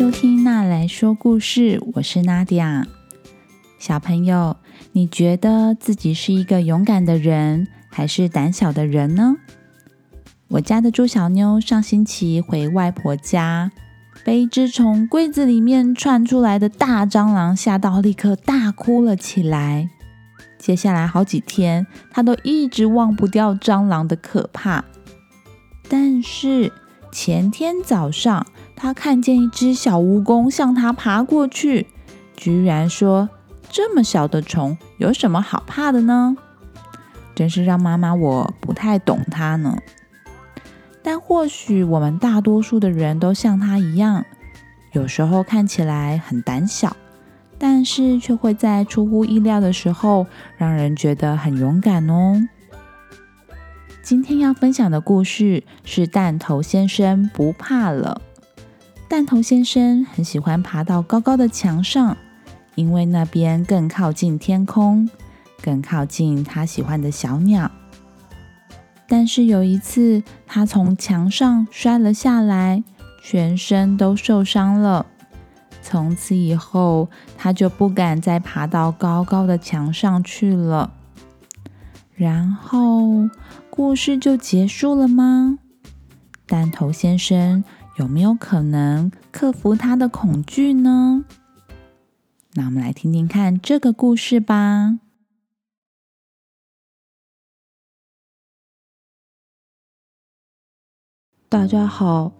收听娜来说故事，我是娜迪亚。小朋友，你觉得自己是一个勇敢的人，还是胆小的人呢？我家的猪小妞上星期回外婆家，被一只从柜子里面窜出来的大蟑螂吓到，立刻大哭了起来。接下来好几天，她都一直忘不掉蟑螂的可怕。但是前天早上，他看见一只小蜈蚣向他爬过去，居然说：“这么小的虫有什么好怕的呢？”真是让妈妈我不太懂他呢。但或许我们大多数的人都像他一样，有时候看起来很胆小，但是却会在出乎意料的时候让人觉得很勇敢哦。今天要分享的故事是弹头先生不怕了。弹头先生很喜欢爬到高高的墙上，因为那边更靠近天空，更靠近他喜欢的小鸟。但是有一次，他从墙上摔了下来，全身都受伤了。从此以后，他就不敢再爬到高高的墙上去了。然后，故事就结束了吗？弹头先生有没有可能克服他的恐惧呢？那我们来听听看这个故事吧。大家好，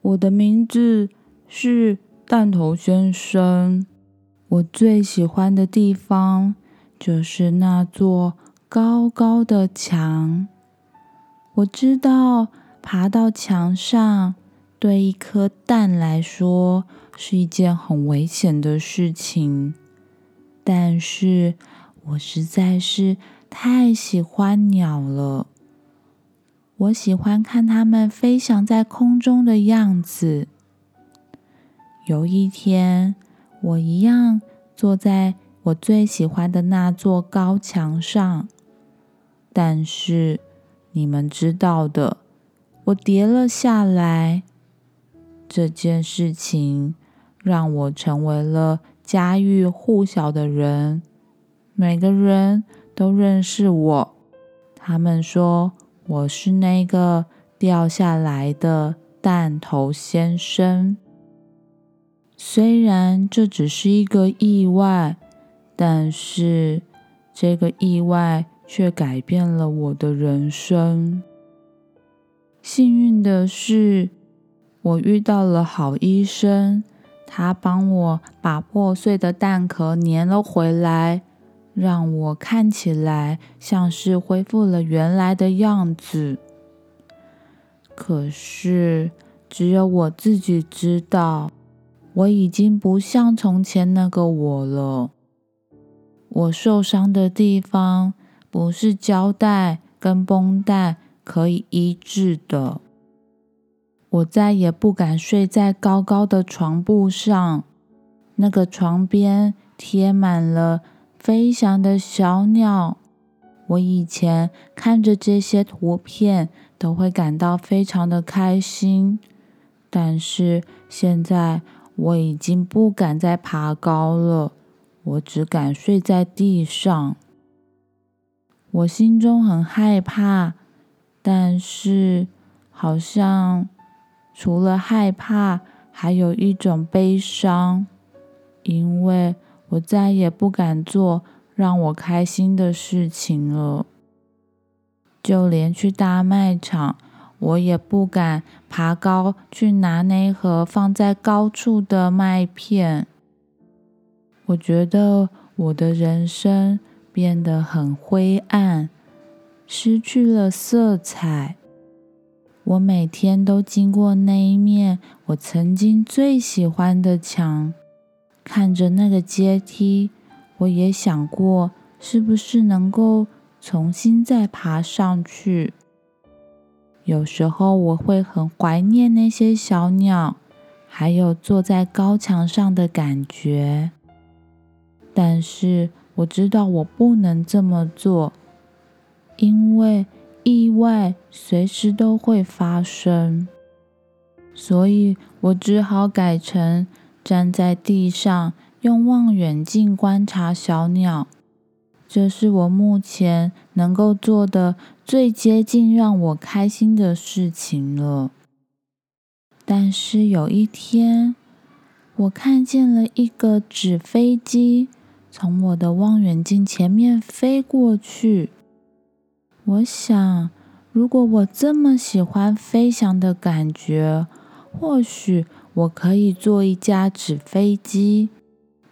我的名字是弹头先生。我最喜欢的地方就是那座高高的墙。我知道爬到墙上对一颗蛋来说是一件很危险的事情，但是我实在是太喜欢鸟了。我喜欢看它们飞翔在空中的样子。有一天，我一样坐在我最喜欢的那座高墙上，但是你们知道的，我跌了下来。这件事情让我成为了家喻户晓的人，每个人都认识我。他们说。我是那个掉下来的弹头先生。虽然这只是一个意外，但是这个意外却改变了我的人生。幸运的是，我遇到了好医生，他帮我把破碎的蛋壳粘了回来。让我看起来像是恢复了原来的样子。可是，只有我自己知道，我已经不像从前那个我了。我受伤的地方不是胶带跟绷带可以医治的。我再也不敢睡在高高的床铺上，那个床边贴满了。飞翔的小鸟，我以前看着这些图片都会感到非常的开心，但是现在我已经不敢再爬高了，我只敢睡在地上。我心中很害怕，但是好像除了害怕，还有一种悲伤，因为。我再也不敢做让我开心的事情了，就连去大卖场，我也不敢爬高去拿那盒放在高处的麦片。我觉得我的人生变得很灰暗，失去了色彩。我每天都经过那一面我曾经最喜欢的墙。看着那个阶梯，我也想过是不是能够重新再爬上去。有时候我会很怀念那些小鸟，还有坐在高墙上的感觉。但是我知道我不能这么做，因为意外随时都会发生。所以我只好改成站在地上，用望远镜观察小鸟。这是我目前能够做的最接近让我开心的事情了。但是有一天，我看见了一个纸飞机从我的望远镜前面飞过去。我想，如果我这么喜欢飞翔的感觉，或许我可以做一架纸飞机，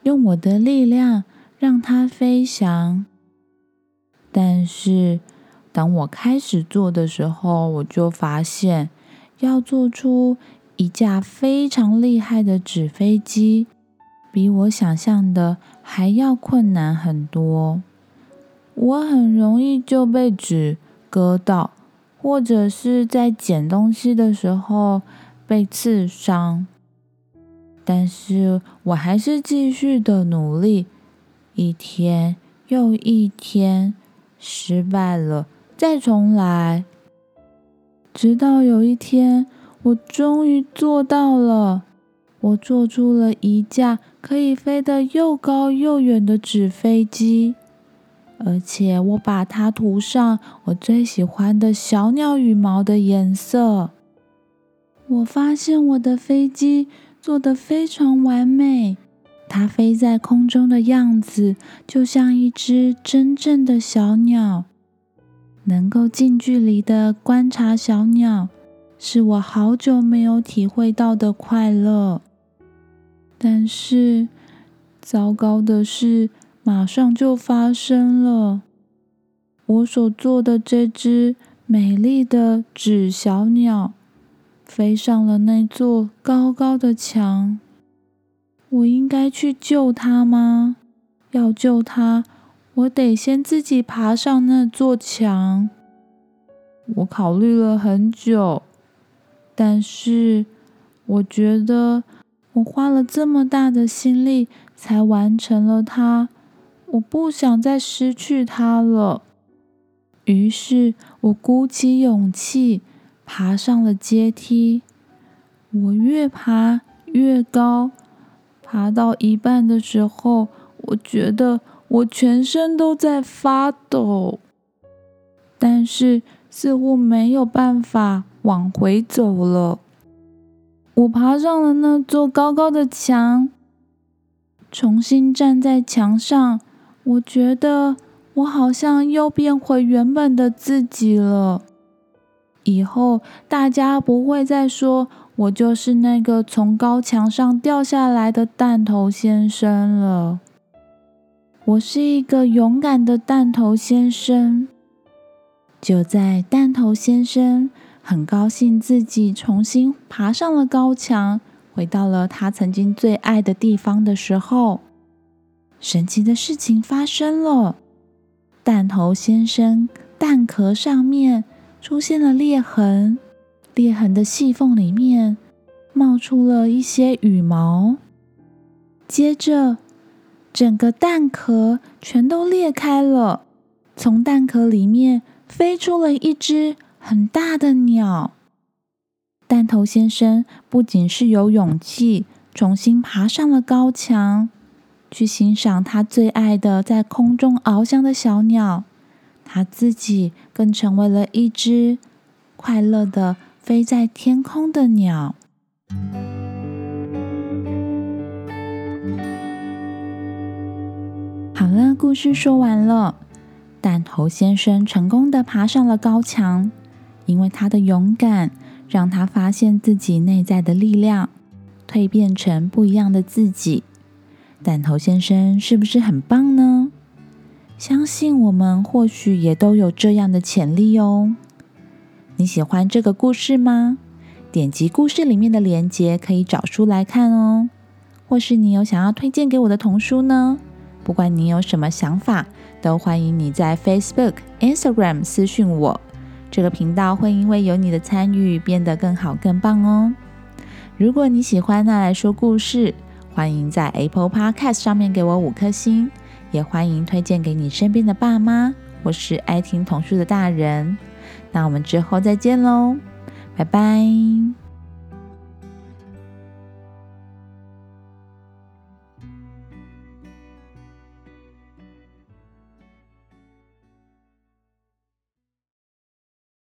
用我的力量让它飞翔。但是，当我开始做的时候，我就发现，要做出一架非常厉害的纸飞机，比我想象的还要困难很多。我很容易就被纸割到，或者是在捡东西的时候被刺伤。但是我还是继续的努力，一天又一天，失败了，再重来，直到有一天。我终于做到了！我做出了一架可以飞得又高又远的纸飞机，而且我把它涂上我最喜欢的小鸟羽毛的颜色。我发现我的飞机做得非常完美，它飞在空中的样子就像一只真正的小鸟，能够近距离的观察小鸟。是我好久没有体会到的快乐，但是糟糕的事马上就发生了。我所做的这只美丽的纸小鸟飞上了那座高高的墙。我应该去救它吗？要救它，我得先自己爬上那座墙。我考虑了很久。但是，我觉得我花了这么大的心力才完成了它，我不想再失去它了。于是我鼓起勇气爬上了阶梯。我越爬越高，爬到一半的时候，我觉得我全身都在发抖，但是似乎没有办法。往回走了，我爬上了那座高高的墙，重新站在墙上。我觉得我好像又变回原本的自己了。以后大家不会再说我就是那个从高墙上掉下来的弹头先生了。我是一个勇敢的弹头先生。就在弹头先生。很高兴自己重新爬上了高墙，回到了他曾经最爱的地方的时候，神奇的事情发生了。弹头先生蛋壳上面出现了裂痕，裂痕的细缝里面冒出了一些羽毛，接着整个蛋壳全都裂开了，从蛋壳里面飞出了一只。很大的鸟，弹头先生不仅是有勇气重新爬上了高墙，去欣赏他最爱的在空中翱翔的小鸟，他自己更成为了一只快乐的飞在天空的鸟。好了，故事说完了，弹头先生成功的爬上了高墙。因为他的勇敢，让他发现自己内在的力量，蜕变成不一样的自己。弹头先生是不是很棒呢？相信我们或许也都有这样的潜力哦。你喜欢这个故事吗？点击故事里面的链接，可以找书来看哦。或是你有想要推荐给我的童书呢？不管你有什么想法，都欢迎你在 Facebook、Instagram 私讯我。这个频道会因为有你的参与变得更好更棒哦！如果你喜欢那来说故事，欢迎在 Apple Podcast 上面给我五颗星，也欢迎推荐给你身边的爸妈我是爱听童书的大人。那我们之后再见喽，拜拜！